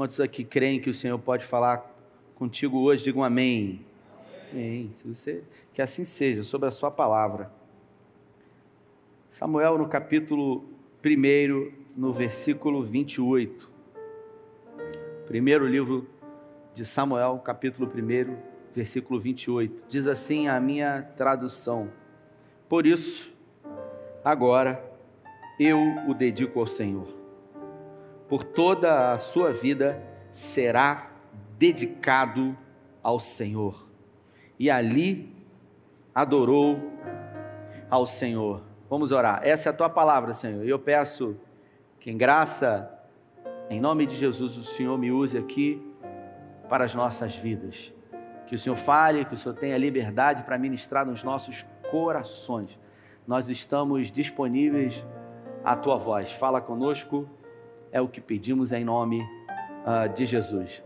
Quantos aqui creem que o Senhor pode falar contigo hoje? Digam amém. Amém. Se você que assim seja, sobre a sua palavra. Samuel no capítulo 1, no versículo 28. Primeiro livro de Samuel, capítulo 1, versículo 28. Diz assim a minha tradução: Por isso, agora eu o dedico ao Senhor. Por toda a sua vida será dedicado ao Senhor. E ali adorou ao Senhor. Vamos orar. Essa é a tua palavra, Senhor. E eu peço que em graça, em nome de Jesus, o Senhor me use aqui para as nossas vidas. Que o Senhor fale, que o Senhor tenha liberdade para ministrar nos nossos corações. Nós estamos disponíveis à tua voz. Fala conosco, é o que pedimos em nome uh, de Jesus.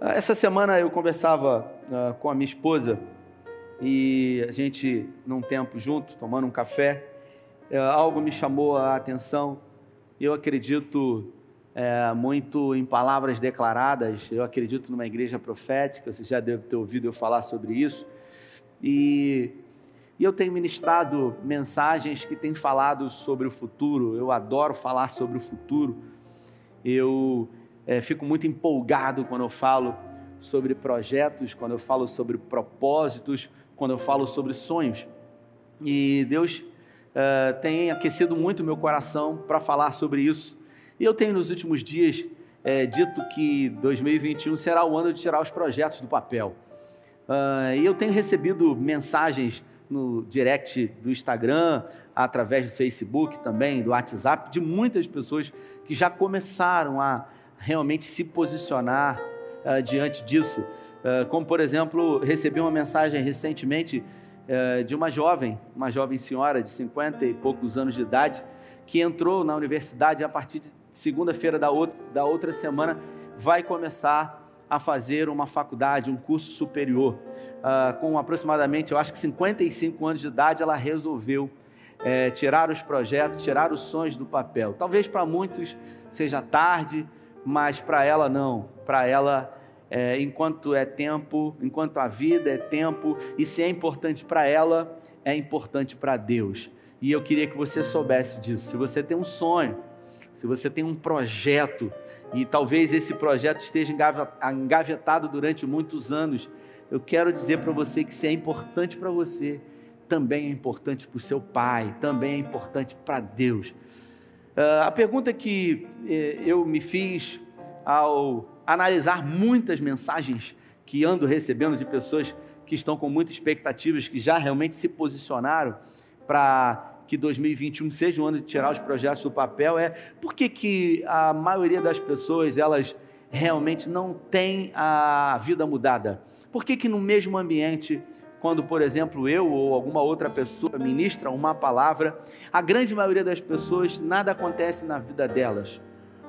Uh, essa semana eu conversava uh, com a minha esposa e a gente, num tempo junto, tomando um café, é, algo me chamou a atenção. Eu acredito é, muito em palavras declaradas, eu acredito numa igreja profética, você já deve ter ouvido eu falar sobre isso. E, e eu tenho ministrado mensagens que têm falado sobre o futuro, eu adoro falar sobre o futuro. Eu é, fico muito empolgado quando eu falo sobre projetos, quando eu falo sobre propósitos, quando eu falo sobre sonhos. E Deus uh, tem aquecido muito meu coração para falar sobre isso. E eu tenho nos últimos dias é, dito que 2021 será o ano de tirar os projetos do papel. Uh, e eu tenho recebido mensagens no direct do Instagram, através do Facebook também, do WhatsApp, de muitas pessoas que já começaram a realmente se posicionar uh, diante disso. Uh, como, por exemplo, recebi uma mensagem recentemente é, de uma jovem, uma jovem senhora de 50 e poucos anos de idade, que entrou na universidade a partir de segunda-feira da da outra semana, vai começar a fazer uma faculdade, um curso superior. Uh, com aproximadamente, eu acho que 55 anos de idade, ela resolveu é, tirar os projetos, tirar os sonhos do papel. Talvez para muitos seja tarde, mas para ela não. Para ela é, enquanto é tempo, enquanto a vida é tempo, e se é importante para ela, é importante para Deus. E eu queria que você soubesse disso. Se você tem um sonho, se você tem um projeto, e talvez esse projeto esteja engavetado durante muitos anos, eu quero dizer para você que se é importante para você, também é importante para o seu pai, também é importante para Deus. Uh, a pergunta que eh, eu me fiz ao analisar muitas mensagens que ando recebendo de pessoas que estão com muitas expectativas, que já realmente se posicionaram para que 2021 seja um ano de tirar os projetos do papel, é por que, que a maioria das pessoas, elas realmente não tem a vida mudada? Por que, que no mesmo ambiente, quando, por exemplo, eu ou alguma outra pessoa ministra uma palavra, a grande maioria das pessoas, nada acontece na vida delas?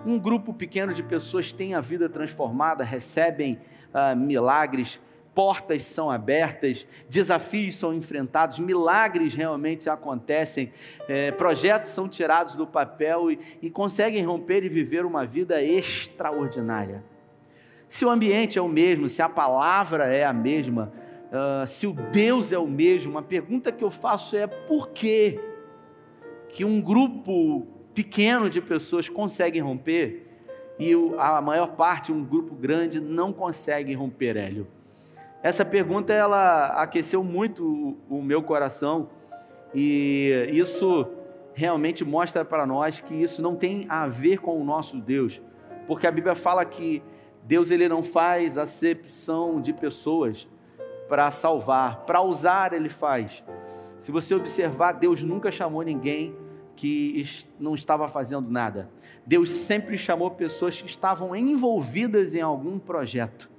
um grupo pequeno de pessoas tem a vida transformada, recebem ah, milagres, portas são abertas, desafios são enfrentados, milagres realmente acontecem, é, projetos são tirados do papel e, e, conseguem romper e viver uma vida extraordinária. Se o ambiente é o mesmo, se a palavra é a mesma, uh, se o Deus é o mesmo, a pergunta que eu faço é por que que um grupo pequeno de pessoas conseguem romper e a maior parte, um grupo grande, não consegue romper, Hélio? Essa pergunta ela aqueceu muito o meu coração e isso realmente mostra para nós que isso não tem a ver com o nosso Deus, porque a Bíblia fala que Deus ele não faz acepção de pessoas para salvar, para usar ele faz. Se você observar, Deus nunca chamou ninguém que não estava fazendo nada. Deus sempre chamou pessoas que estavam envolvidas em algum projeto.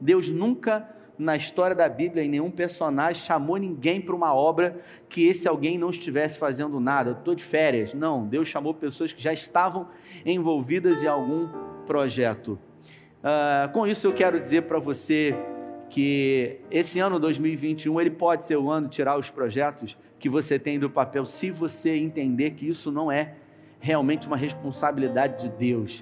Deus nunca, na história da Bíblia, em nenhum personagem, chamou ninguém para uma obra que esse alguém não estivesse fazendo nada. Estou de férias. Não, Deus chamou pessoas que já estavam envolvidas em algum projeto. Uh, com isso, eu quero dizer para você que esse ano 2021 ele pode ser o ano de tirar os projetos que você tem do papel, se você entender que isso não é realmente uma responsabilidade de Deus.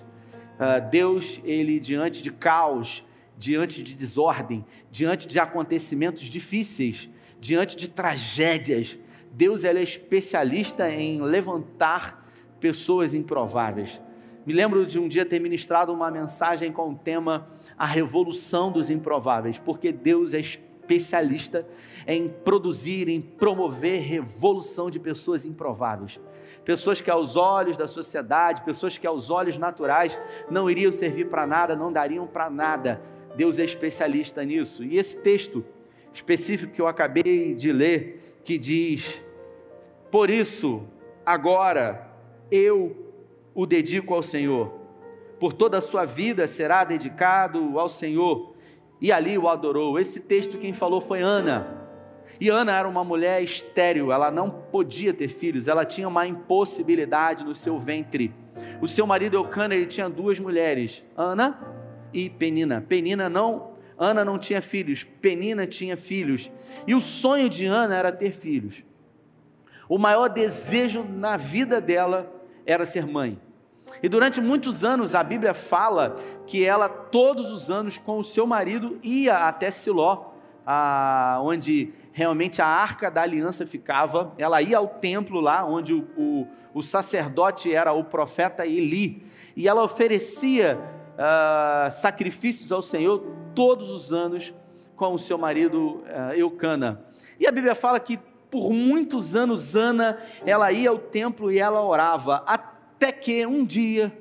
Uh, Deus, ele diante de caos, diante de desordem, diante de acontecimentos difíceis, diante de tragédias, Deus é especialista em levantar pessoas improváveis. Me lembro de um dia ter ministrado uma mensagem com o tema A Revolução dos Improváveis, porque Deus é especialista em produzir, em promover revolução de pessoas improváveis. Pessoas que aos olhos da sociedade, pessoas que aos olhos naturais não iriam servir para nada, não dariam para nada. Deus é especialista nisso. E esse texto específico que eu acabei de ler, que diz: Por isso, agora eu o dedico ao Senhor. Por toda a sua vida será dedicado ao Senhor. E ali o adorou. Esse texto quem falou foi Ana. E Ana era uma mulher estéril, ela não podia ter filhos, ela tinha uma impossibilidade no seu ventre. O seu marido Eucana, ele tinha duas mulheres, Ana e Penina. Penina não, Ana não tinha filhos, Penina tinha filhos. E o sonho de Ana era ter filhos. O maior desejo na vida dela era ser mãe. E durante muitos anos a Bíblia fala que ela, todos os anos, com o seu marido, ia até Siló, a, onde realmente a arca da aliança ficava. Ela ia ao templo lá, onde o, o, o sacerdote era o profeta Eli, e ela oferecia uh, sacrifícios ao Senhor todos os anos com o seu marido uh, Eucana. E a Bíblia fala que por muitos anos Ana, ela ia ao templo e ela orava, até que um dia,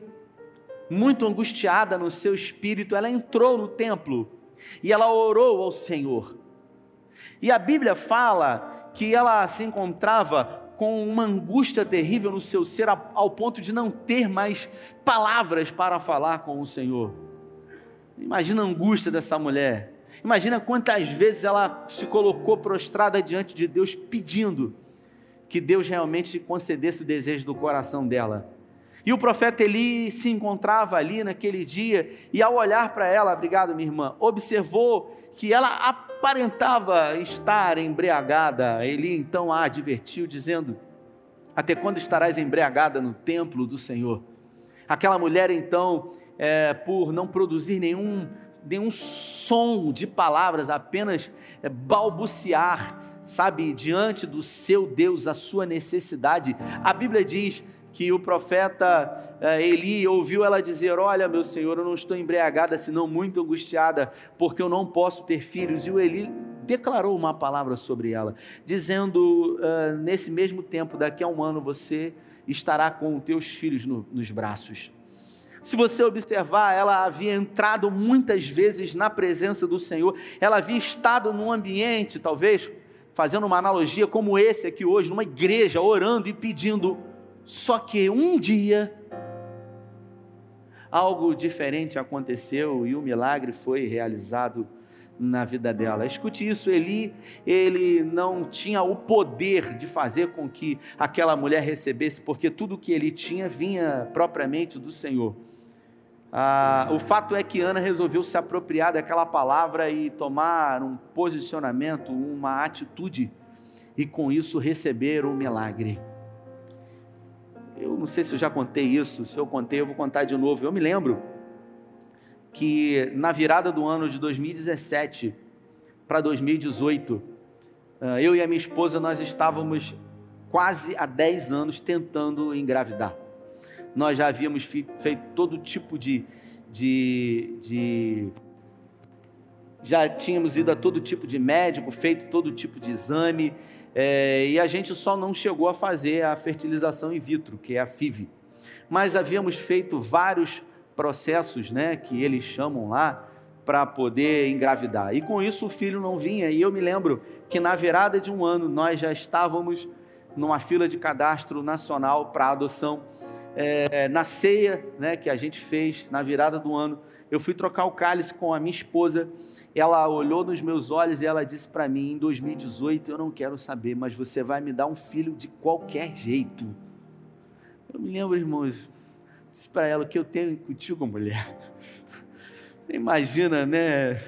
muito angustiada no seu espírito, ela entrou no templo e ela orou ao Senhor. E a Bíblia fala que ela se encontrava com uma angústia terrível no seu ser, ao ponto de não ter mais palavras para falar com o Senhor. Imagina a angústia dessa mulher. Imagina quantas vezes ela se colocou prostrada diante de Deus pedindo que Deus realmente concedesse o desejo do coração dela. E o profeta Eli se encontrava ali naquele dia e, ao olhar para ela, obrigado, minha irmã, observou que ela aparentava estar embriagada. Eli então a advertiu, dizendo: Até quando estarás embriagada no templo do Senhor? Aquela mulher então, é, por não produzir nenhum, nenhum som de palavras, apenas é, balbuciar, sabe, diante do seu Deus, a sua necessidade. A Bíblia diz que o profeta eh, Eli ouviu ela dizer: Olha, meu senhor, eu não estou embriagada, senão muito angustiada, porque eu não posso ter filhos. E o Eli declarou uma palavra sobre ela, dizendo: uh, Nesse mesmo tempo, daqui a um ano, você estará com os teus filhos no, nos braços. Se você observar, ela havia entrado muitas vezes na presença do Senhor, ela havia estado num ambiente, talvez, fazendo uma analogia como esse aqui hoje, numa igreja, orando e pedindo só que um dia algo diferente aconteceu e o milagre foi realizado na vida dela. Escute isso, Eli, ele não tinha o poder de fazer com que aquela mulher recebesse, porque tudo que ele tinha vinha propriamente do Senhor. Ah, o fato é que Ana resolveu se apropriar daquela palavra e tomar um posicionamento, uma atitude, e com isso receber o um milagre. Eu não sei se eu já contei isso, se eu contei, eu vou contar de novo. Eu me lembro que na virada do ano de 2017 para 2018, ah, eu e a minha esposa nós estávamos quase há 10 anos tentando engravidar. Nós já havíamos feito todo tipo de, de, de já tínhamos ido a todo tipo de médico, feito todo tipo de exame, é, e a gente só não chegou a fazer a fertilização in vitro, que é a FIV. Mas havíamos feito vários processos, né, que eles chamam lá, para poder engravidar. E com isso o filho não vinha. E eu me lembro que na virada de um ano nós já estávamos numa fila de cadastro nacional para adoção. É, na ceia né, que a gente fez na virada do ano, eu fui trocar o cálice com a minha esposa ela olhou nos meus olhos e ela disse para mim: em 2018 eu não quero saber, mas você vai me dar um filho de qualquer jeito. Eu me lembro, irmãos, disse para ela: o que eu tenho contigo, mulher? Você imagina, né?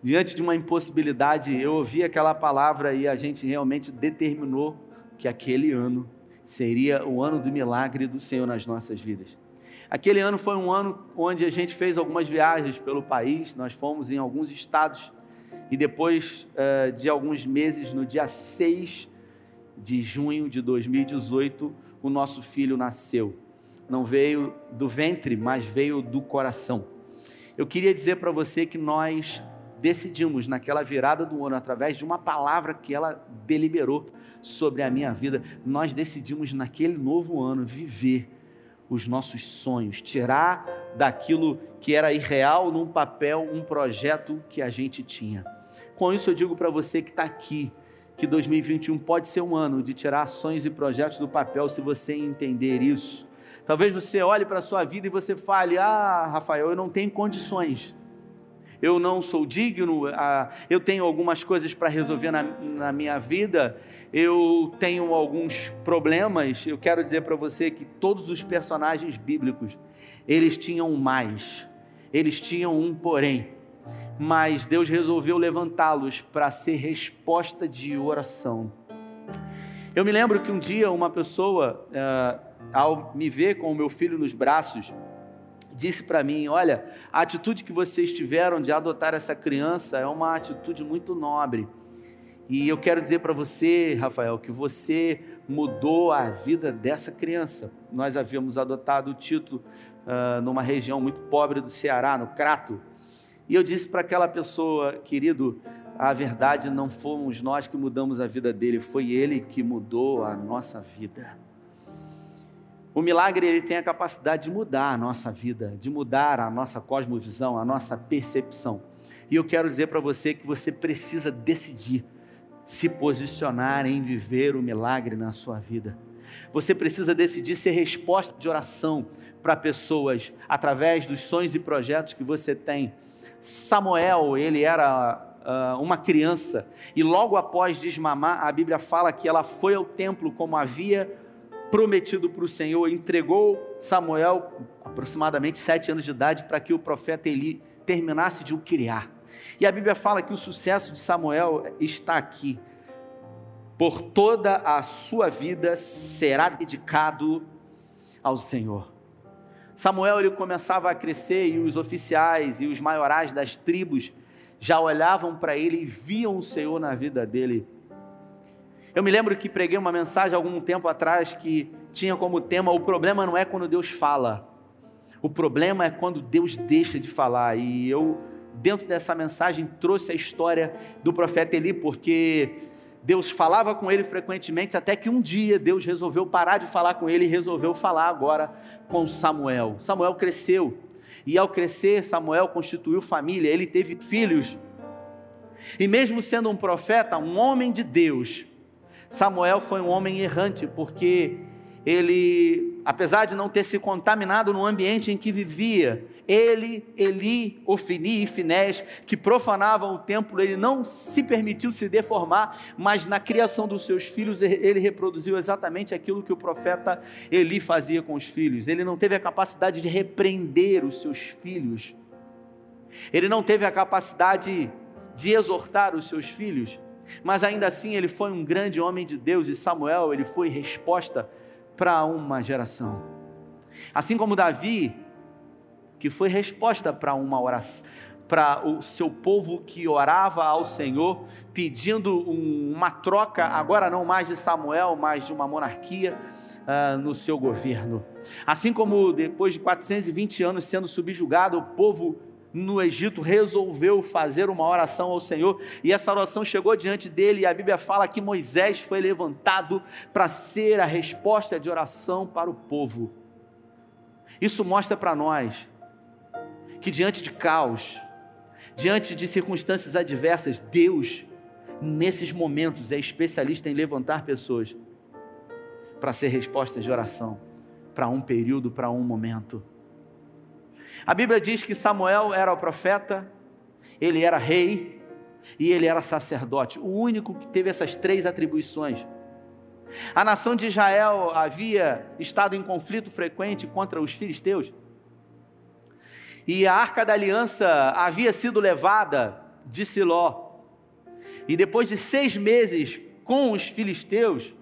Diante de uma impossibilidade, eu ouvi aquela palavra e a gente realmente determinou que aquele ano seria o ano do milagre do Senhor nas nossas vidas. Aquele ano foi um ano onde a gente fez algumas viagens pelo país, nós fomos em alguns estados e depois uh, de alguns meses, no dia 6 de junho de 2018, o nosso filho nasceu. Não veio do ventre, mas veio do coração. Eu queria dizer para você que nós decidimos naquela virada do ano, através de uma palavra que ela deliberou sobre a minha vida, nós decidimos naquele novo ano viver os nossos sonhos, tirar daquilo que era irreal num papel um projeto que a gente tinha. Com isso eu digo para você que está aqui, que 2021 pode ser um ano de tirar sonhos e projetos do papel se você entender isso. Talvez você olhe para a sua vida e você fale: Ah, Rafael, eu não tenho condições eu não sou digno, eu tenho algumas coisas para resolver na, na, minha vida, eu tenho alguns problemas. Eu quero dizer para você que todos os personagens bíblicos, eles tinham mais, eles tinham um porém, mas Deus resolveu levantá-los para ser resposta de oração. Eu me lembro que um dia uma pessoa, ah, ao me ver com o meu filho nos braços, disse para mim: Olha, a atitude que vocês tiveram de adotar essa criança é uma atitude muito nobre. E eu quero dizer para você, Rafael, que você mudou a vida dessa criança. Nós havíamos adotado o Tito uh, numa região muito pobre do Ceará, no Crato. E eu disse para aquela pessoa, querido, a verdade não fomos nós que mudamos a vida dele, foi ele que mudou a nossa vida. O milagre ele tem a capacidade de mudar a nossa vida, de mudar a nossa cosmovisão, a nossa percepção. E eu quero dizer para você que você precisa decidir se posicionar em viver o milagre na sua vida. Você precisa decidir ser resposta de oração para pessoas através dos sonhos e projetos que você tem. Samuel, ele era uh, uma criança e logo após desmamar, a Bíblia fala que ela foi ao templo como havia prometido para o Senhor, entregou Samuel, aproximadamente sete anos de idade, para que o profeta Eli terminasse de o criar. E a Bíblia fala que o sucesso de Samuel está aqui. Por toda a sua vida será dedicado ao Senhor. Samuel ele começava a crescer e os oficiais e os maiorais das tribos já olhavam para ele e viam o Senhor na vida dele. Eu me lembro que preguei uma mensagem algum tempo atrás que tinha como tema: o problema não é quando Deus fala, o problema é quando Deus deixa de falar. E eu, dentro dessa mensagem, trouxe a história do profeta Eli, porque Deus falava com ele frequentemente, até que um dia Deus resolveu parar de falar com ele e resolveu falar agora com Samuel. Samuel cresceu, e ao crescer, Samuel constituiu família, ele teve filhos. E mesmo sendo um profeta, um homem de Deus, Samuel foi um homem errante, porque ele, apesar de não ter se contaminado no ambiente em que vivia, ele, Eli, Ofini e Finés, que profanavam o templo, ele não se permitiu se deformar, mas na criação dos seus filhos ele reproduziu exatamente aquilo que o profeta Eli fazia com os filhos. Ele não teve a capacidade de repreender os seus filhos. Ele não teve a capacidade de exortar os seus filhos mas ainda assim ele foi um grande homem de Deus e Samuel, ele foi resposta para uma geração. Assim como Davi, que foi resposta para uma oração, para o seu povo que orava ao Senhor, pedindo um, uma troca, agora não mais de Samuel, mas de uma monarquia uh, no seu governo. Assim como depois de 420 anos sendo subjugado, o povo no Egito resolveu fazer uma oração ao Senhor e essa oração chegou diante dele e a Bíblia fala que Moisés foi levantado para ser a resposta de oração para o povo. Isso mostra para nós que diante de caos, diante de circunstâncias adversas, Deus, nesses momentos, é especialista em levantar pessoas para ser resposta de oração para um período, para um momento. A Bíblia diz que Samuel era o profeta, ele era rei e ele era sacerdote, o único que teve essas três atribuições. A nação de Israel havia estado em conflito frequente contra os filisteus. E a arca da aliança havia sido levada de Siló. E depois de seis meses com os filisteus,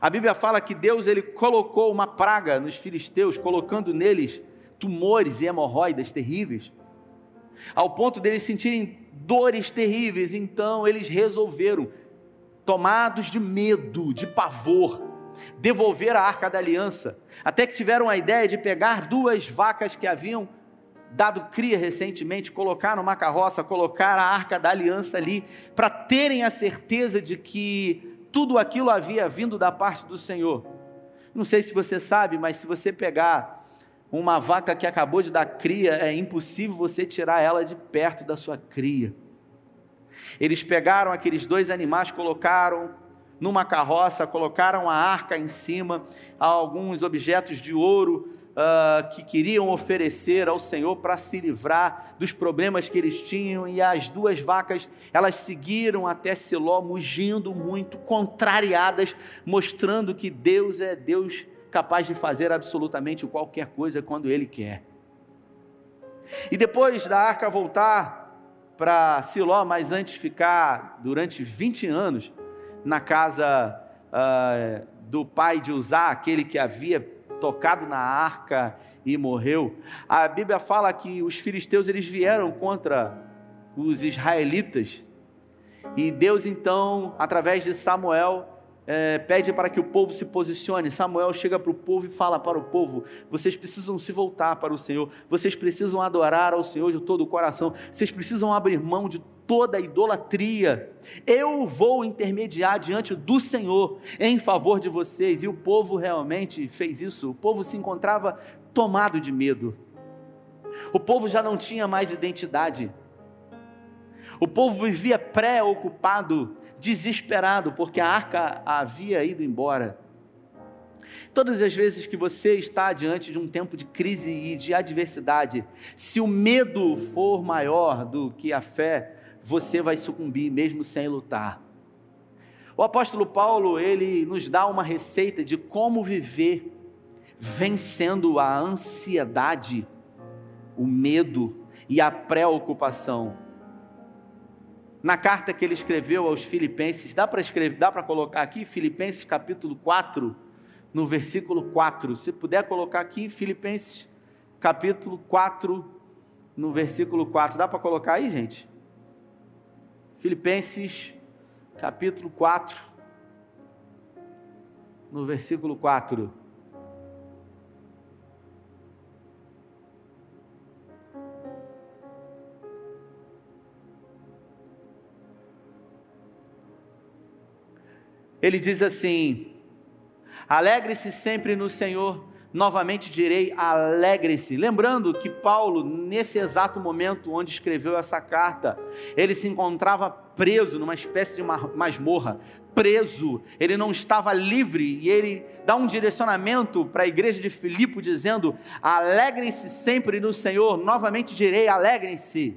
A Bíblia fala que Deus ele colocou uma praga nos filisteus, colocando neles tumores e hemorroidas terríveis, ao ponto deles sentirem dores terríveis. Então eles resolveram, tomados de medo, de pavor, devolver a arca da aliança, até que tiveram a ideia de pegar duas vacas que haviam dado cria recentemente, colocar numa carroça, colocar a arca da aliança ali, para terem a certeza de que tudo aquilo havia vindo da parte do Senhor. Não sei se você sabe, mas se você pegar uma vaca que acabou de dar cria, é impossível você tirar ela de perto da sua cria. Eles pegaram aqueles dois animais, colocaram numa carroça, colocaram a arca em cima, alguns objetos de ouro uh, que queriam oferecer ao Senhor para se livrar dos problemas que eles tinham, e as duas vacas, elas seguiram até Siló, mugindo muito, contrariadas, mostrando que Deus é Deus capaz de fazer absolutamente qualquer coisa quando Ele quer. E depois da arca voltar para Siló, mas antes ficar durante 20 anos na casa uh, do pai de Uzá, aquele que havia tocado na arca e morreu. A Bíblia fala que os filisteus eles vieram contra os israelitas e Deus então, através de Samuel, é, pede para que o povo se posicione. Samuel chega para o povo e fala para o povo: vocês precisam se voltar para o Senhor, vocês precisam adorar ao Senhor de todo o coração, vocês precisam abrir mão de toda a idolatria. Eu vou intermediar diante do Senhor em favor de vocês. E o povo realmente fez isso. O povo se encontrava tomado de medo. O povo já não tinha mais identidade. O povo vivia preocupado, desesperado, porque a arca havia ido embora. Todas as vezes que você está diante de um tempo de crise e de adversidade, se o medo for maior do que a fé, você vai sucumbir mesmo sem lutar. O apóstolo Paulo, ele nos dá uma receita de como viver vencendo a ansiedade, o medo e a preocupação. Na carta que ele escreveu aos Filipenses, dá para escrever, dá para colocar aqui Filipenses capítulo 4, no versículo 4. Se puder colocar aqui Filipenses capítulo 4, no versículo 4. Dá para colocar aí, gente? Filipenses capítulo 4, no versículo 4. Ele diz assim: Alegre-se sempre no Senhor novamente direi: alegre-se. Lembrando que Paulo, nesse exato momento onde escreveu essa carta, ele se encontrava preso numa espécie de masmorra, preso, ele não estava livre, e ele dá um direcionamento para a igreja de Filipe, dizendo: alegrem-se sempre no Senhor, novamente direi: alegrem-se.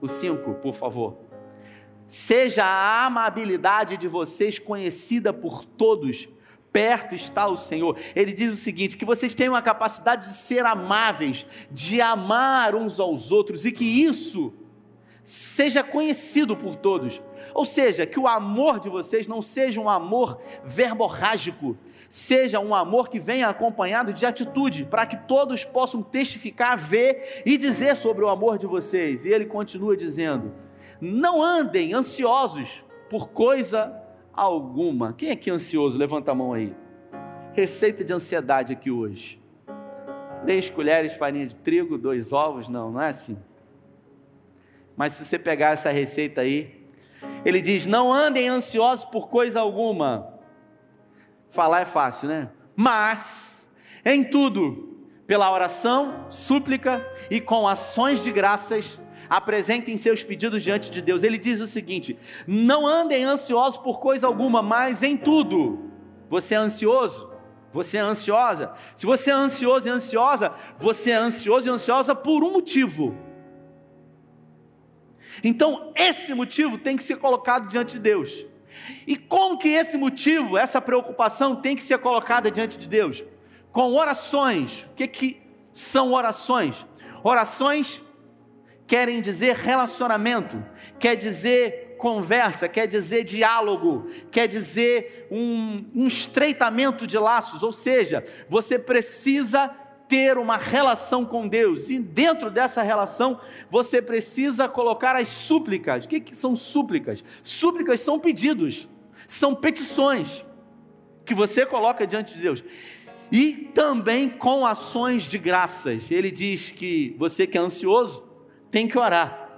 O 5, por favor. Seja a amabilidade de vocês conhecida por todos perto está o Senhor. Ele diz o seguinte: que vocês tenham a capacidade de ser amáveis, de amar uns aos outros e que isso seja conhecido por todos. Ou seja, que o amor de vocês não seja um amor verborrágico, seja um amor que venha acompanhado de atitude, para que todos possam testificar, ver e dizer sobre o amor de vocês. E ele continua dizendo: não andem ansiosos por coisa alguma. Quem é que é ansioso? Levanta a mão aí. Receita de ansiedade aqui hoje. Três colheres de farinha de trigo, dois ovos, não, não é assim. Mas se você pegar essa receita aí, ele diz: não andem ansiosos por coisa alguma. Falar é fácil, né? Mas, em tudo, pela oração, súplica e com ações de graças, apresentem seus pedidos diante de Deus. Ele diz o seguinte: não andem ansiosos por coisa alguma, mas em tudo. Você é ansioso? Você é ansiosa? Se você é ansioso e ansiosa, você é ansioso e ansiosa por um motivo. Então, esse motivo tem que ser colocado diante de Deus. E como que esse motivo, essa preocupação tem que ser colocada diante de Deus? Com orações. O que, que são orações? Orações querem dizer relacionamento, quer dizer conversa, quer dizer diálogo, quer dizer um, um estreitamento de laços, ou seja, você precisa ter uma relação com Deus, e dentro dessa relação você precisa colocar as súplicas. O que, que são súplicas? Súplicas são pedidos, são petições que você coloca diante de Deus. E também com ações de graças. Ele diz que você que é ansioso tem que orar.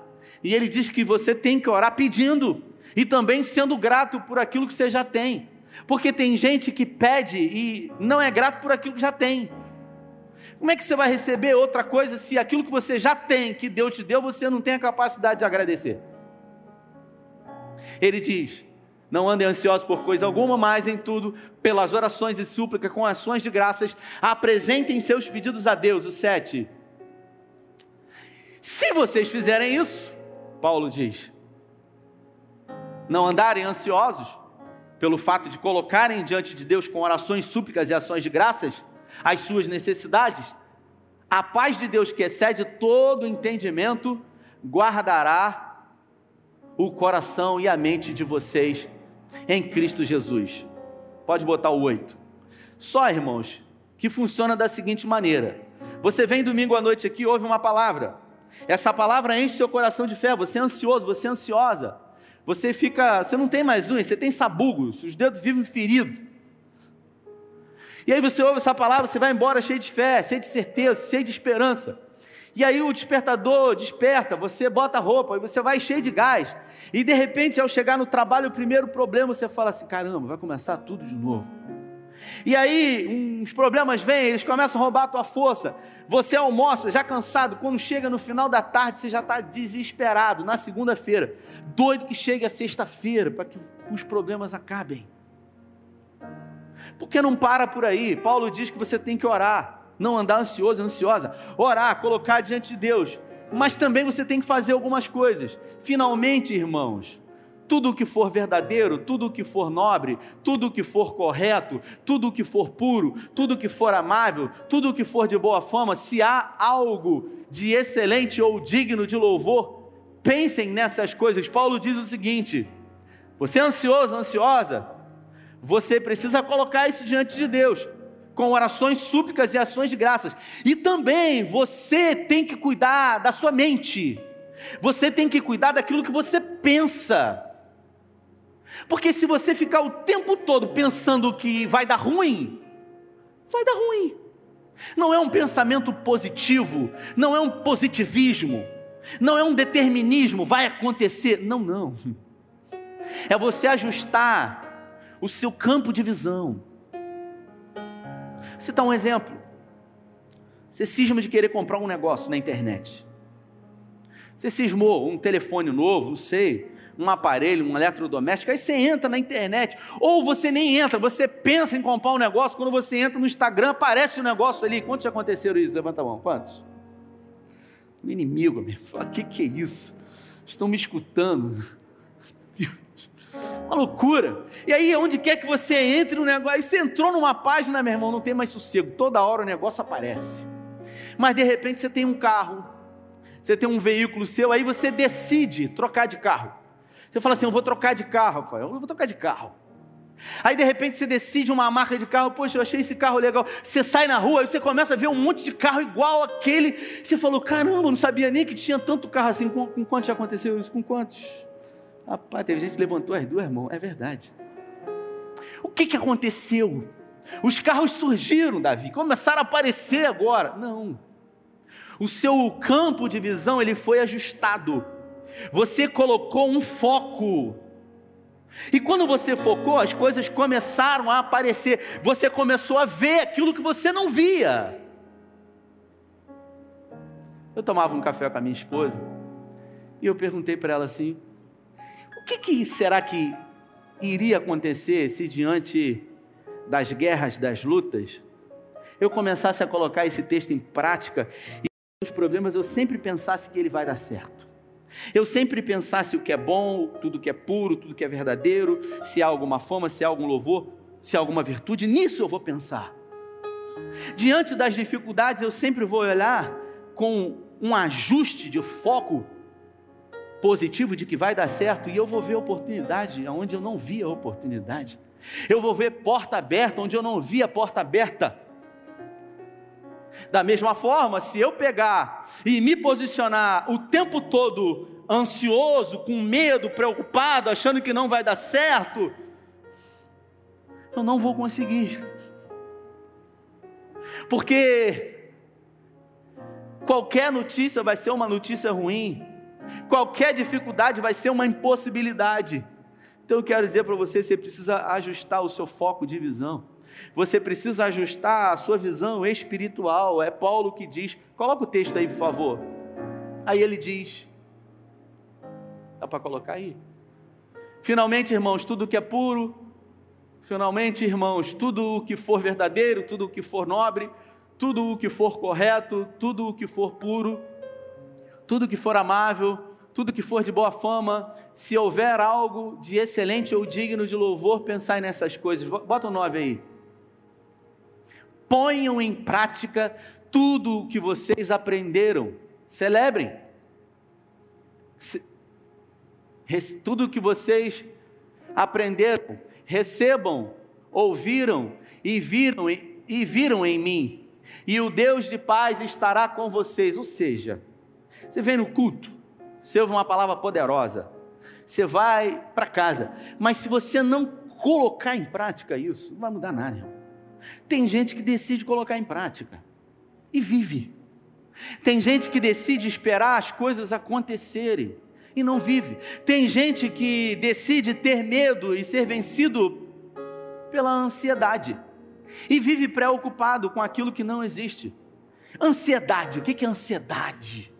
E ele diz que você tem que orar pedindo e também sendo grato por aquilo que você já tem. Porque tem gente que pede e não é grato por aquilo que já tem. Como é que você vai receber outra coisa se aquilo que você já tem, que Deus te deu, você não tem a capacidade de agradecer? Ele diz: Não andem ansiosos por coisa alguma, mas em tudo, pelas orações e súplicas, com ações de graças, apresentem seus pedidos a Deus. O 7. Se vocês fizerem isso, Paulo diz, não andarem ansiosos pelo fato de colocarem diante de Deus com orações, súplicas e ações de graças, as suas necessidades, a paz de Deus que excede todo entendimento guardará o coração e a mente de vocês em Cristo Jesus. Pode botar o 8. Só, irmãos, que funciona da seguinte maneira: você vem domingo à noite aqui, ouve uma palavra, essa palavra enche seu coração de fé, você é ansioso, você é ansiosa, você fica, você não tem mais unhas, você tem sabugos, os dedos vivem feridos. E aí você ouve essa palavra, você vai embora cheio de fé, cheio de certeza, cheio de esperança. E aí o despertador desperta, você bota a roupa e você vai cheio de gás. E de repente, ao chegar no trabalho, o primeiro problema, você fala assim: caramba, vai começar tudo de novo. E aí, uns problemas vêm, eles começam a roubar a tua força. Você almoça já cansado, quando chega no final da tarde, você já está desesperado, na segunda-feira. Doido que chegue a sexta-feira, para que os problemas acabem. Porque não para por aí. Paulo diz que você tem que orar, não andar ansioso, ansiosa. Orar, colocar diante de Deus. Mas também você tem que fazer algumas coisas. Finalmente, irmãos, tudo o que for verdadeiro, tudo o que for nobre, tudo o que for correto, tudo o que for puro, tudo o que for amável, tudo o que for de boa fama, se há algo de excelente ou digno de louvor, pensem nessas coisas. Paulo diz o seguinte: você é ansioso, ansiosa, você precisa colocar isso diante de Deus, com orações, súplicas e ações de graças. E também você tem que cuidar da sua mente. Você tem que cuidar daquilo que você pensa. Porque se você ficar o tempo todo pensando que vai dar ruim, vai dar ruim. Não é um pensamento positivo, não é um positivismo, não é um determinismo, vai acontecer. Não, não. É você ajustar o seu campo de visão. Vou citar um exemplo. Você cisma de querer comprar um negócio na internet. Você cismou um telefone novo, não sei, um aparelho, um eletrodoméstico, aí você entra na internet, ou você nem entra, você pensa em comprar um negócio, quando você entra no Instagram, aparece o um negócio ali. Quantos já aconteceram isso? Levanta a mão. Quantos? Um inimigo mesmo. Fala, o que, que é isso? Estão me escutando. Uma loucura. E aí, onde quer que você entre no negócio, aí você entrou numa página, meu irmão, não tem mais sossego. Toda hora o negócio aparece. Mas de repente você tem um carro, você tem um veículo seu, aí você decide trocar de carro. Você fala assim: eu vou trocar de carro, Rafael, eu vou trocar de carro. Aí de repente você decide uma marca de carro, poxa, eu achei esse carro legal. Você sai na rua e você começa a ver um monte de carro igual aquele. Você falou, caramba, não sabia nem que tinha tanto carro assim. Com, com quantos já aconteceu isso? Com quantos? Rapaz, teve gente que levantou as duas mãos, é verdade. O que, que aconteceu? Os carros surgiram, Davi, começaram a aparecer agora. Não. O seu campo de visão ele foi ajustado. Você colocou um foco. E quando você focou, as coisas começaram a aparecer. Você começou a ver aquilo que você não via. Eu tomava um café com a minha esposa e eu perguntei para ela assim: o que, que será que iria acontecer se diante das guerras, das lutas, eu começasse a colocar esse texto em prática e os problemas eu sempre pensasse que ele vai dar certo? Eu sempre pensasse o que é bom, tudo que é puro, tudo que é verdadeiro, se há alguma fama, se há algum louvor, se há alguma virtude, nisso eu vou pensar. Diante das dificuldades, eu sempre vou olhar com um ajuste de foco positivo de que vai dar certo e eu vou ver oportunidade onde eu não via oportunidade. Eu vou ver porta aberta onde eu não via porta aberta. Da mesma forma, se eu pegar e me posicionar o tempo todo ansioso, com medo, preocupado, achando que não vai dar certo, eu não vou conseguir. Porque qualquer notícia vai ser uma notícia ruim, qualquer dificuldade vai ser uma impossibilidade. Então eu quero dizer para você, você precisa ajustar o seu foco de visão. Você precisa ajustar a sua visão espiritual. É Paulo que diz. Coloca o texto aí, por favor. Aí ele diz: Dá para colocar aí? Finalmente, irmãos, tudo que é puro, finalmente, irmãos, tudo o que for verdadeiro, tudo o que for nobre, tudo o que for correto, tudo o que for puro, tudo o que for amável, tudo que for de boa fama, se houver algo de excelente ou digno de louvor, pensai nessas coisas. Bota o um 9 aí. Ponham em prática tudo o que vocês aprenderam. Celebrem. Tudo o que vocês aprenderam, recebam, ouviram e viram e viram em mim. E o Deus de paz estará com vocês. Ou seja, você vem no culto, você ouve uma palavra poderosa, você vai para casa, mas se você não colocar em prática isso, não vai mudar nada. Irmão. Tem gente que decide colocar em prática e vive. Tem gente que decide esperar as coisas acontecerem e não vive. Tem gente que decide ter medo e ser vencido pela ansiedade e vive preocupado com aquilo que não existe. Ansiedade, o que é ansiedade?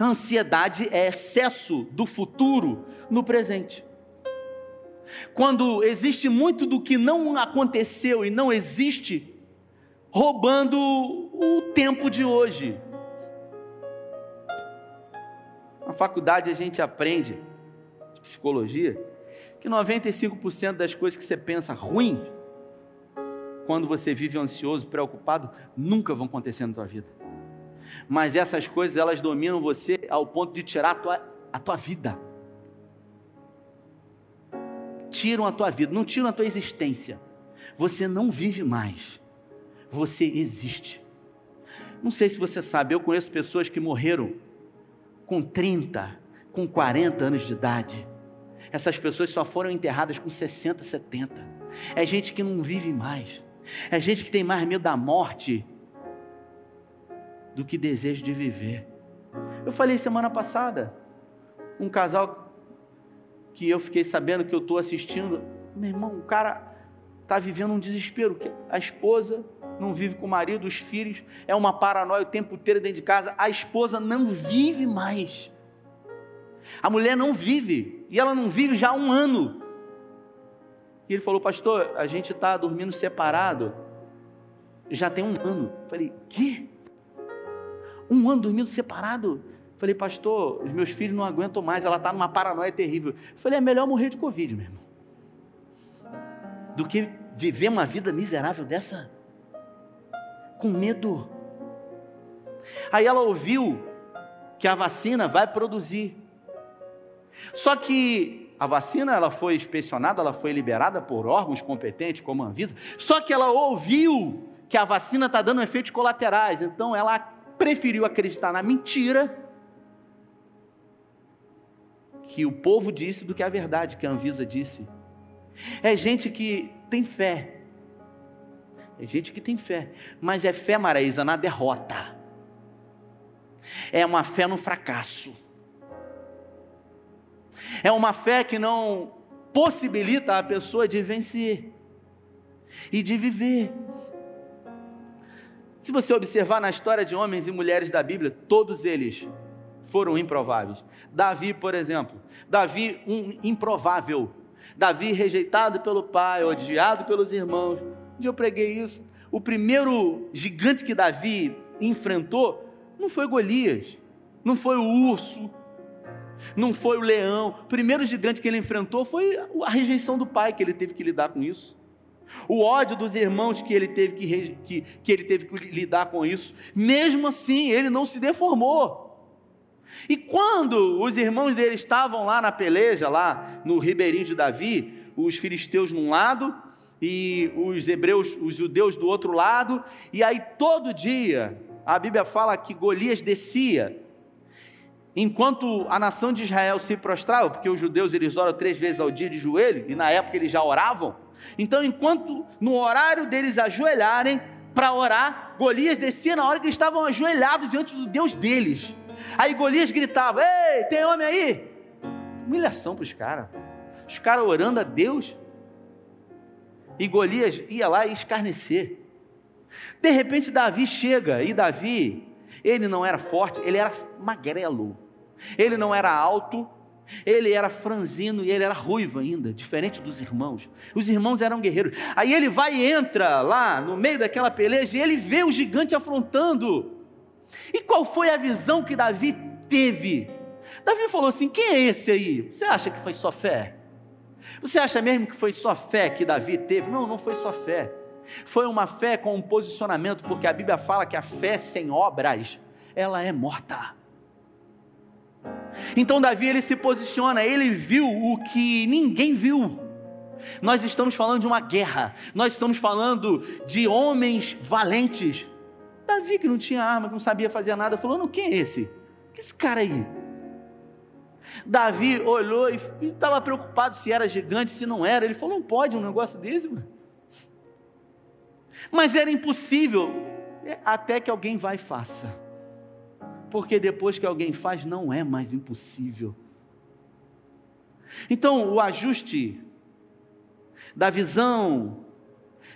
Ansiedade é excesso do futuro no presente. Quando existe muito do que não aconteceu e não existe, roubando o tempo de hoje. Na faculdade a gente aprende de psicologia que 95% das coisas que você pensa ruim, quando você vive ansioso, preocupado, nunca vão acontecer na tua vida mas essas coisas elas dominam você ao ponto de tirar a tua, a tua vida. Tiram a tua vida, não tiram a tua existência. Você não vive mais, você existe. Não sei se você sabe, eu conheço pessoas que morreram com 30, com 40 anos de idade. Essas pessoas só foram enterradas com 60, 70. É gente que não vive mais. É gente que tem mais medo da morte do que desejo de viver. Eu falei semana passada, um casal que eu fiquei sabendo que eu estou assistindo, meu irmão, o cara está vivendo um desespero, que a esposa não vive com o marido, os filhos, é uma paranoia o tempo inteiro dentro de casa, a esposa não vive mais. A mulher não vive, e ela não vive já há um ano. E ele falou, pastor, a gente está dormindo separado, já tem um ano. Eu falei, que? Um ano dormindo separado. Falei, pastor, os meus filhos não aguentam mais, ela está numa paranoia terrível. Falei, é melhor morrer de Covid, meu irmão. Do que viver uma vida miserável dessa. Com medo. Aí ela ouviu que a vacina vai produzir. Só que a vacina ela foi inspecionada, ela foi liberada por órgãos competentes como a Anvisa. Só que ela ouviu que a vacina está dando efeitos colaterais. Então ela preferiu acreditar na mentira que o povo disse do que a verdade que a Anvisa disse. É gente que tem fé. É gente que tem fé. Mas é fé, Maraísa, na derrota. É uma fé no fracasso. É uma fé que não possibilita a pessoa de vencer e de viver. Se você observar na história de homens e mulheres da Bíblia, todos eles foram improváveis. Davi, por exemplo, Davi, um improvável. Davi, rejeitado pelo pai, odiado pelos irmãos. Dia eu preguei isso. O primeiro gigante que Davi enfrentou não foi Golias, não foi o urso, não foi o leão. O primeiro gigante que ele enfrentou foi a rejeição do pai, que ele teve que lidar com isso o ódio dos irmãos que ele teve que, que, que, ele teve que lidar com isso. Mesmo assim, ele não se deformou. E quando os irmãos dele estavam lá na peleja, lá no ribeirinho de Davi, os filisteus num lado e os hebreus, os judeus do outro lado, e aí todo dia a Bíblia fala que Golias descia enquanto a nação de Israel se prostrava, porque os judeus eles oram três vezes ao dia de joelho, e na época eles já oravam. Então, enquanto no horário deles ajoelharem para orar, Golias descia na hora que eles estavam ajoelhados diante do Deus deles. Aí Golias gritava: Ei, tem homem aí? Humilhação para os caras. Os caras orando a Deus. E Golias ia lá e escarnecer. De repente, Davi chega, e Davi, ele não era forte, ele era magrelo. Ele não era alto, ele era franzino e ele era ruivo ainda, diferente dos irmãos. Os irmãos eram guerreiros. Aí ele vai e entra lá no meio daquela peleja e ele vê o gigante afrontando. E qual foi a visão que Davi teve? Davi falou assim: quem é esse aí? Você acha que foi só fé? Você acha mesmo que foi só fé que Davi teve? Não, não foi só fé. Foi uma fé com um posicionamento, porque a Bíblia fala que a fé sem obras, ela é morta. Então Davi ele se posiciona, ele viu o que ninguém viu. Nós estamos falando de uma guerra, nós estamos falando de homens valentes. Davi que não tinha arma, que não sabia fazer nada, falou: "Não, quem é esse? Que esse cara aí?" Davi olhou e estava preocupado se era gigante, se não era. Ele falou: "Não pode um negócio desse, mano." Mas era impossível, até que alguém vai e faça porque depois que alguém faz, não é mais impossível. Então, o ajuste da visão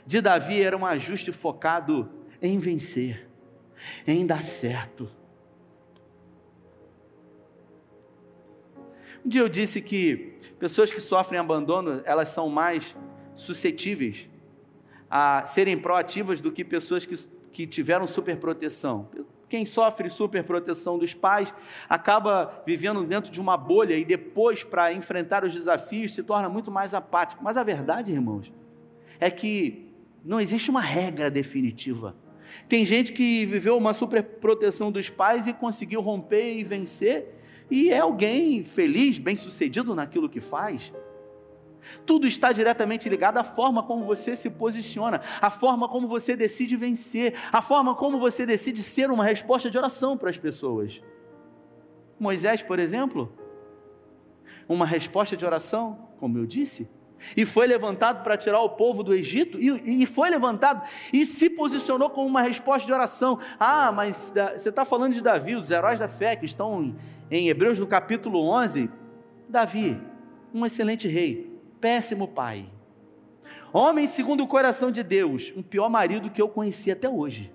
de Davi era um ajuste focado em vencer, em dar certo. Um dia eu disse que pessoas que sofrem abandono, elas são mais suscetíveis a serem proativas do que pessoas que, que tiveram superproteção. Quem sofre superproteção dos pais acaba vivendo dentro de uma bolha e depois, para enfrentar os desafios, se torna muito mais apático. Mas a verdade, irmãos, é que não existe uma regra definitiva. Tem gente que viveu uma superproteção dos pais e conseguiu romper e vencer, e é alguém feliz, bem-sucedido naquilo que faz. Tudo está diretamente ligado à forma como você se posiciona, à forma como você decide vencer, à forma como você decide ser uma resposta de oração para as pessoas. Moisés, por exemplo, uma resposta de oração, como eu disse, e foi levantado para tirar o povo do Egito, e, e, foi levantado e se posicionou como uma resposta de oração. Ah, mas você está falando de Davi, os heróis da fé que estão em, Hebreus no capítulo 11. Davi, um excelente rei, péssimo pai. Homem segundo o coração de Deus, um pior marido que eu conheci até hoje.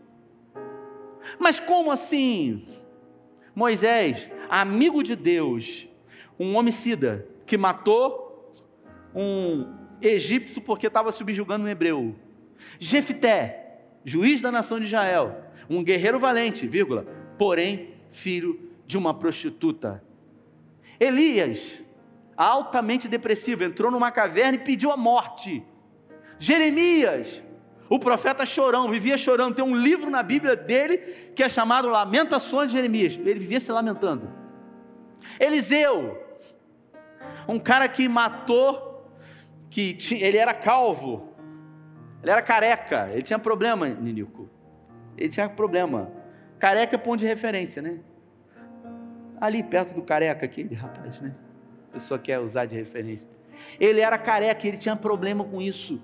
Mas como assim? Moisés, amigo de Deus, um homicida que matou um egípcio porque estava subjugando um hebreu. Jefté, juiz da nação de Israel, um guerreiro valente, vírgula, porém filho de uma prostituta. Elias, altamente depressivo, entrou numa caverna e pediu a morte. Jeremias, o profeta chorão, vivia chorando. Tem um livro na Bíblia dele que é chamado Lamentações de Jeremias. Ele vivia se lamentando. Eliseu, um cara que matou, que ele era calvo, ele era careca, ele tinha problema, Ninico. Ele tinha problema. Careca é ponto de referência, né? Ali perto do careca, aquele rapaz, né? a pessoa quer usar de referência. Ele era careca, ele tinha problema com isso.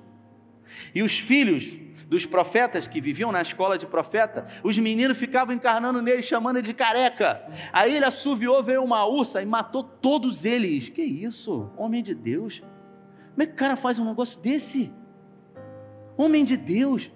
E os filhos dos profetas que viviam na escola de profeta, os meninos ficavam encarnando nele, chamando ele de careca. Aí ele assoviou, veio uma ursa e matou todos eles. Que isso? Homem de Deus. Como é que o cara faz um negócio desse? Homem de Deus.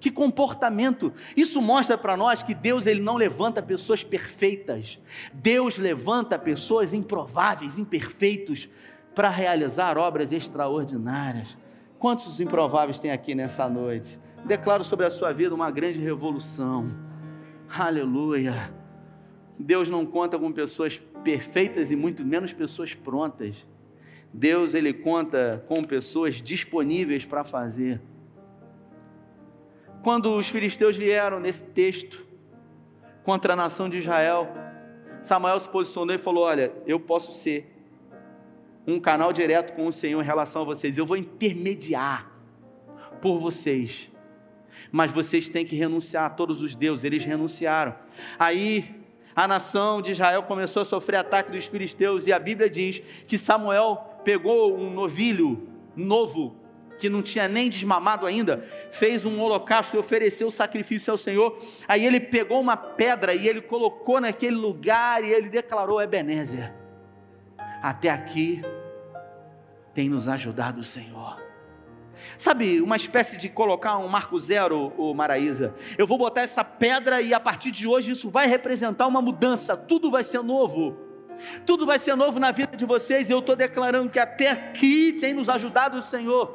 Que comportamento! Isso mostra para nós que Deus ele não levanta pessoas perfeitas. Deus levanta pessoas improváveis, imperfeitos para realizar obras extraordinárias. Quantos improváveis tem aqui nessa noite? Declaro sobre a sua vida uma grande revolução. Aleluia. Deus não conta com pessoas perfeitas e muito menos pessoas prontas. Deus ele conta com pessoas disponíveis para fazer. Quando os filisteus vieram nesse texto contra a nação de Israel, Samuel se posicionou e falou: Olha, eu posso ser um canal direto com o Senhor em relação a vocês, eu vou intermediar por vocês, mas vocês têm que renunciar a todos os deuses, eles renunciaram. Aí a nação de Israel começou a sofrer ataque dos filisteus, e a Bíblia diz que Samuel pegou um novilho novo, que não tinha nem desmamado ainda, fez um holocausto e ofereceu sacrifício ao Senhor. Aí ele pegou uma pedra e ele colocou naquele lugar e ele declarou: Ebenezer, até aqui tem nos ajudado o Senhor. Sabe, uma espécie de colocar um marco zero, o Maraísa. Eu vou botar essa pedra e a partir de hoje isso vai representar uma mudança, tudo vai ser novo. Tudo vai ser novo na vida de vocês e eu estou declarando que até aqui tem nos ajudado o Senhor.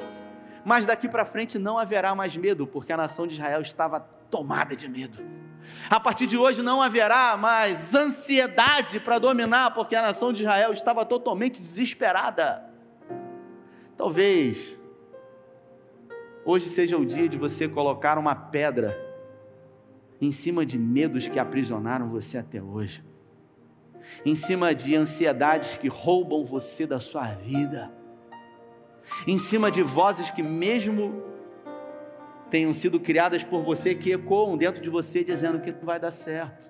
Mas daqui para frente não haverá mais medo, porque a nação de Israel estava tomada de medo. A partir de hoje não haverá mais ansiedade para dominar, porque a nação de Israel estava totalmente desesperada. Talvez hoje seja o dia de você colocar uma pedra em cima de medos que aprisionaram você até hoje, em cima de ansiedades que roubam você da sua vida, em cima de vozes que, mesmo tenham sido criadas por você, que ecoam dentro de você dizendo que não vai dar certo.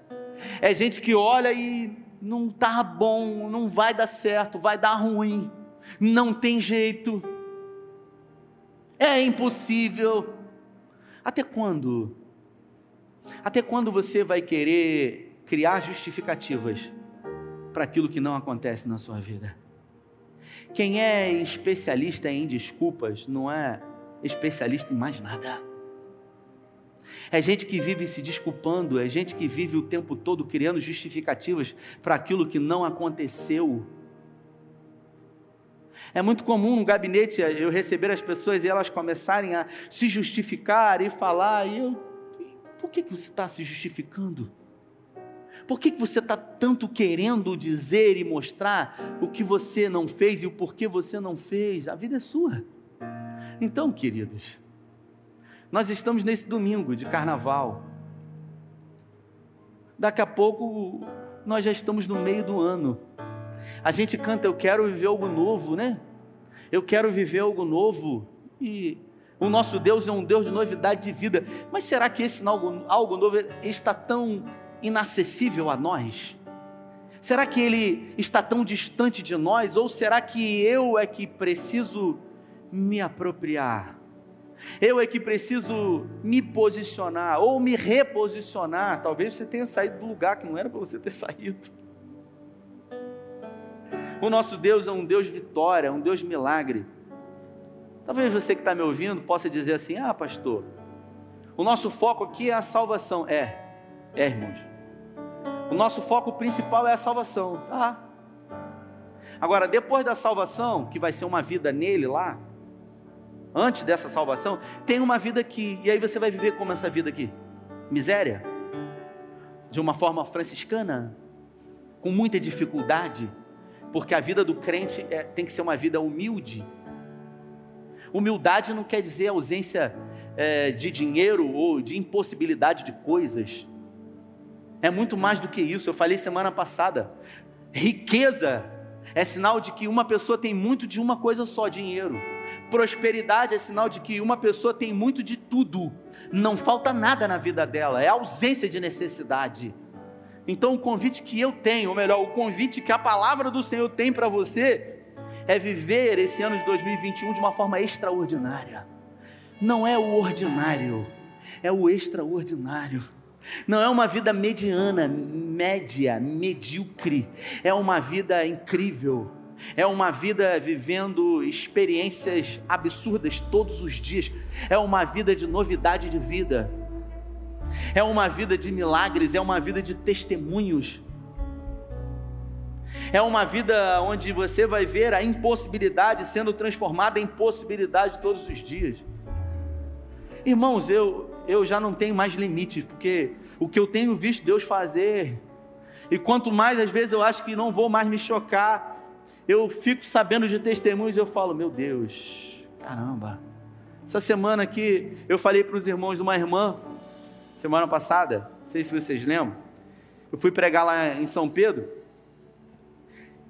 É gente que olha e não está bom, não vai dar certo, vai dar ruim, não tem jeito é impossível. Até quando? Até quando você vai querer criar justificativas para aquilo que não acontece na sua vida? Quem é especialista em desculpas não é especialista em mais nada. É gente que vive se desculpando, é gente que vive o tempo todo criando justificativas para aquilo que não aconteceu. É muito comum no gabinete eu receber as pessoas e elas começarem a se justificar e falar, e eu, por que, que você está se justificando? Por que, você está tanto querendo dizer e mostrar o que você não fez e o porquê você não fez? A vida é sua. Então, queridos, nós estamos nesse domingo de carnaval. Daqui a pouco nós já estamos no meio do ano. A gente canta, eu quero viver algo novo, né? Eu quero viver algo novo. E o nosso Deus é um Deus de novidade de vida. Mas será que esse algo, algo novo está tão inacessível a nós? Será que ele está tão distante de nós? Ou será que eu é que preciso me apropriar? Eu é que preciso me posicionar ou me reposicionar. Talvez você tenha saído do lugar que não era para você ter saído. O nosso Deus é um Deus de vitória, um Deus de milagre. Talvez você que está me ouvindo possa dizer assim: ah, pastor, o nosso foco aqui é a salvação. É, é, irmãos. O nosso foco principal é a salvação. Tá. Agora, depois da salvação, que vai ser uma vida nele lá, antes dessa salvação, tem uma vida aqui. E aí você vai viver como essa vida aqui? Miséria? De uma forma franciscana? Com muita dificuldade? porque a vida do crente é, tem que ser uma vida humilde. Humildade não quer dizer ausência é, de dinheiro ou de impossibilidade de coisas. É muito mais do que isso. Eu falei semana passada. Riqueza é sinal de que uma pessoa tem muito de uma coisa só, dinheiro. Prosperidade é sinal de que uma pessoa tem muito de tudo. Não falta nada na vida dela. É ausência de necessidade. Então, o convite que eu tenho, ou melhor, o convite que a palavra do Senhor tem para você, é viver esse ano de 2021 de uma forma extraordinária. Não é o ordinário, é o extraordinário. Não é uma vida mediana, média, medíocre. É uma vida incrível. É uma vida vivendo experiências absurdas todos os dias. É uma vida de novidade de vida é uma vida de milagres, é uma vida de testemunhos. É uma vida onde você vai ver a impossibilidade sendo transformada em possibilidade todos os dias. Irmãos, eu, eu já não tenho mais limites, porque o que eu tenho visto Deus fazer, e quanto mais às vezes eu acho que não vou mais me chocar, eu fico sabendo de testemunhos e eu falo, meu Deus, caramba. Essa semana aqui eu falei para os irmãos de uma irmã semana passada, não sei se vocês lembram, Eu fui pregar lá em São Pedro,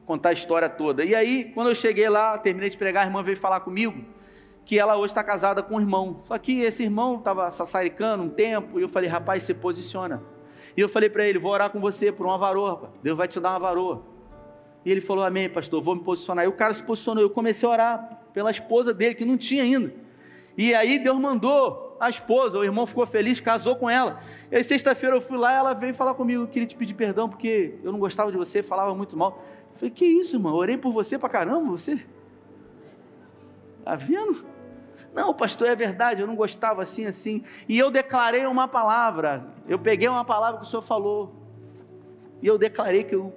contar a história toda. E aí, quando eu cheguei lá, terminei de pregar, a irmã veio falar comigo que ela hoje está casada com um irmão. Só que esse irmão estava sassaricando um tempo, e eu falei, rapaz, se posiciona. E eu falei para ele, vou orar com você por uma varoa, rapaz. Deus vai te dar uma varoa. E ele falou, amém, pastor, vou me posicionar. E o cara se posicionou, eu comecei a orar pela esposa dele, que não tinha ainda. E aí Deus mandou a esposa, o irmão ficou feliz, casou com ela. E aí sexta-feira eu fui lá, ela veio falar comigo, eu queria te pedir perdão, porque eu não gostava de você, falava muito mal. Eu falei, que isso, irmão? orei por você pra caramba, você. Tá vendo? Não, pastor, é verdade, eu não gostava assim, assim. E eu declarei uma palavra. Eu peguei uma palavra que o senhor falou. E eu declarei que eu,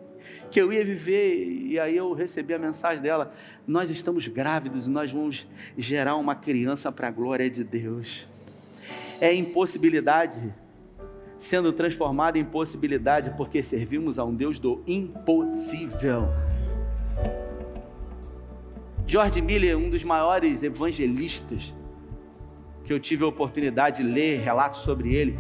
que eu ia viver. E aí eu recebi a mensagem dela. Nós estamos grávidos e nós vamos gerar uma criança para a glória de Deus. É impossibilidade sendo transformada em possibilidade, porque servimos a um Deus do impossível. George Miller, um dos maiores evangelistas que eu tive a oportunidade de ler relatos sobre ele.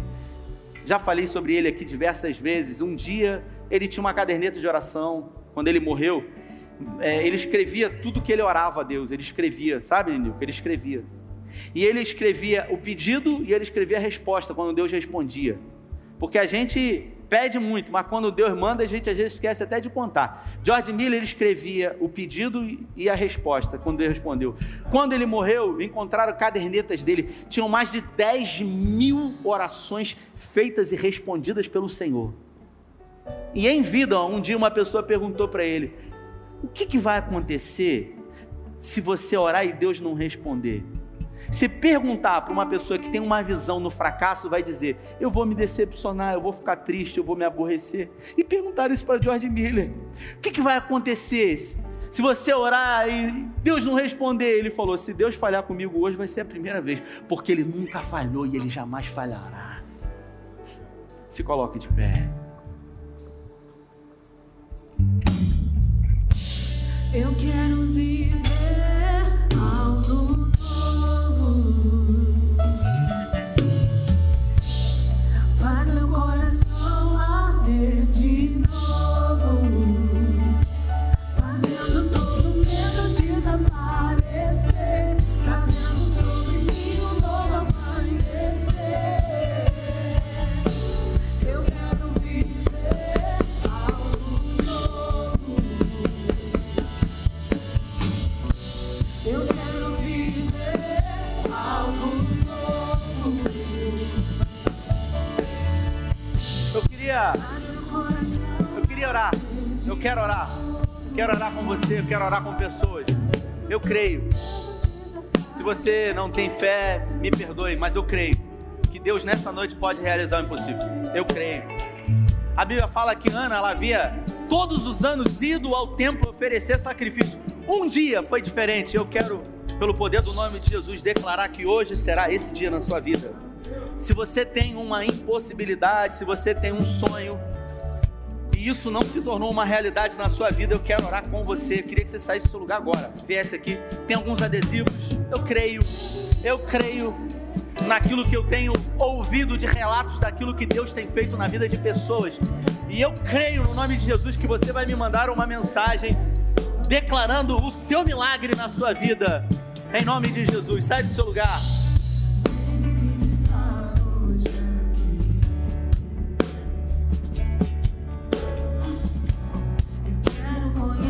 Já falei sobre ele aqui diversas vezes. Um dia ele tinha uma caderneta de oração. Quando ele morreu, é, ele escrevia tudo que ele orava a Deus. Ele escrevia, sabe, Nilco? Ele escrevia. E ele escrevia o pedido e ele escrevia a resposta quando Deus respondia. Porque a gente pede muito, mas quando Deus manda, a gente às vezes esquece até de contar. George Miller escrevia o pedido e a resposta, quando Deus respondeu. Quando ele morreu, encontraram cadernetas dele, tinham mais de 10 mil orações feitas e respondidas pelo Senhor. E em vida, um dia uma pessoa perguntou para ele: O que, que vai acontecer se você orar e Deus não responder? Se perguntar para uma pessoa que tem uma visão no fracasso, vai dizer: Eu vou me decepcionar, eu vou ficar triste, eu vou me aborrecer. E perguntaram isso para George Miller: O que, que vai acontecer se você orar e Deus não responder? Ele falou: Se Deus falhar comigo hoje, vai ser a primeira vez, porque Ele nunca falhou e Ele jamais falhará. Se coloque de pé. Eu quero viver. Quero Quero orar com você, eu quero orar com pessoas. Eu creio. Se você não tem fé, me perdoe, mas eu creio que Deus nessa noite pode realizar o impossível. Eu creio. A Bíblia fala que Ana, ela havia todos os anos ido ao templo oferecer sacrifício. Um dia foi diferente. Eu quero, pelo poder do nome de Jesus, declarar que hoje será esse dia na sua vida. Se você tem uma impossibilidade, se você tem um sonho, e isso não se tornou uma realidade na sua vida, eu quero orar com você. Eu queria que você saísse do seu lugar agora. Viesse aqui, tem alguns adesivos. Eu creio, eu creio naquilo que eu tenho ouvido de relatos daquilo que Deus tem feito na vida de pessoas. E eu creio no nome de Jesus que você vai me mandar uma mensagem declarando o seu milagre na sua vida. Em nome de Jesus, sai do seu lugar.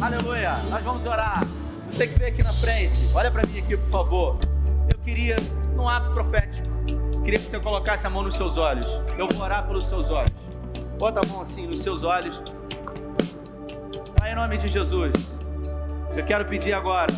Aleluia! Nós vamos orar. Você que veio aqui na frente, olha para mim aqui, por favor. Eu queria, num ato profético, queria que você colocasse a mão nos seus olhos. Eu vou orar pelos seus olhos. Bota a mão assim nos seus olhos. Pai, em nome de Jesus, eu quero pedir agora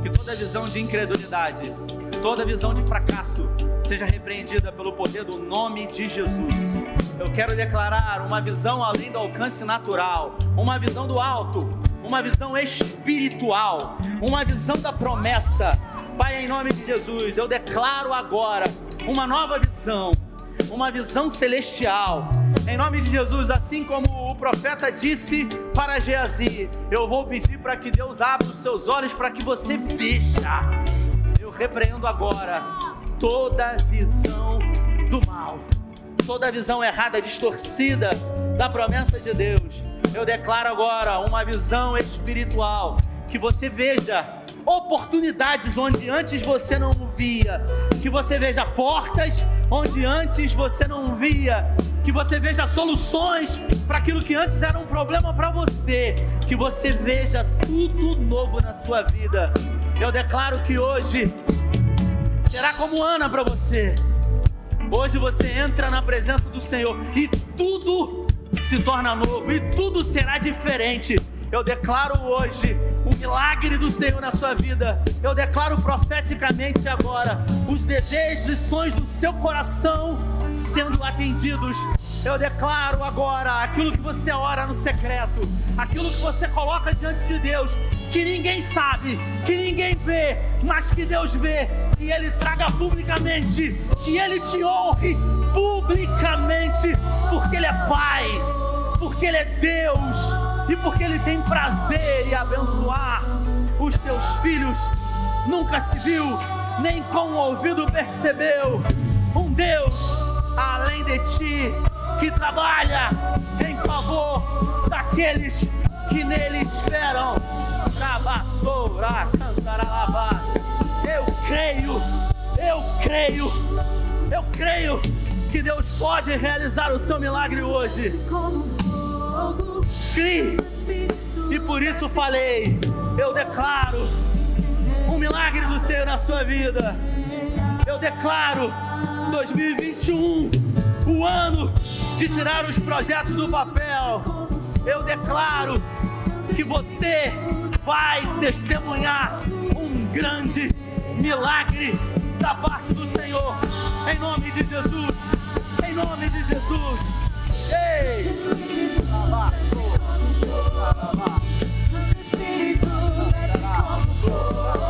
que toda visão de incredulidade, toda visão de fracasso, seja repreendida pelo poder do nome de Jesus. Eu quero declarar uma visão além do alcance natural, uma visão do alto, uma visão espiritual, uma visão da promessa. Pai, em nome de Jesus, eu declaro agora uma nova visão, uma visão celestial. Em nome de Jesus, assim como o profeta disse para Geazi, eu vou pedir para que Deus abra os seus olhos para que você veja. Eu repreendo agora toda visão do mal, toda visão errada, distorcida da promessa de Deus. Eu declaro agora uma visão espiritual que você veja oportunidades onde antes você não via, que você veja portas onde antes você não via, que você veja soluções para aquilo que antes era um problema para você, que você veja tudo novo na sua vida. Eu declaro que hoje será como Ana para você. Hoje você entra na presença do Senhor e tudo se torna novo e tudo será diferente. Eu declaro hoje o milagre do Senhor na sua vida. Eu declaro profeticamente agora os desejos e sonhos do seu coração sendo atendidos. Eu declaro agora aquilo que você ora no secreto, aquilo que você coloca diante de Deus, que ninguém sabe, que ninguém vê, mas que Deus vê, que Ele traga publicamente, que Ele te honre publicamente, porque Ele é Pai, porque Ele é Deus e porque Ele tem prazer em abençoar os teus filhos. Nunca se viu, nem com o ouvido percebeu, um Deus além de ti que trabalha em favor daqueles que nele esperam. Rabassoura, cantaralabá. Eu creio, eu creio, eu creio que Deus pode realizar o seu milagre hoje. Crie. E por isso falei, eu declaro um milagre do Senhor na sua vida. Eu declaro 2021, o ano de tirar os projetos do papel. Eu declaro que você vai testemunhar um grande milagre da parte do Senhor. Em nome de Jesus. Em nome de Jesus. Ei! Santo Espírito desce como fogo. Incendeia,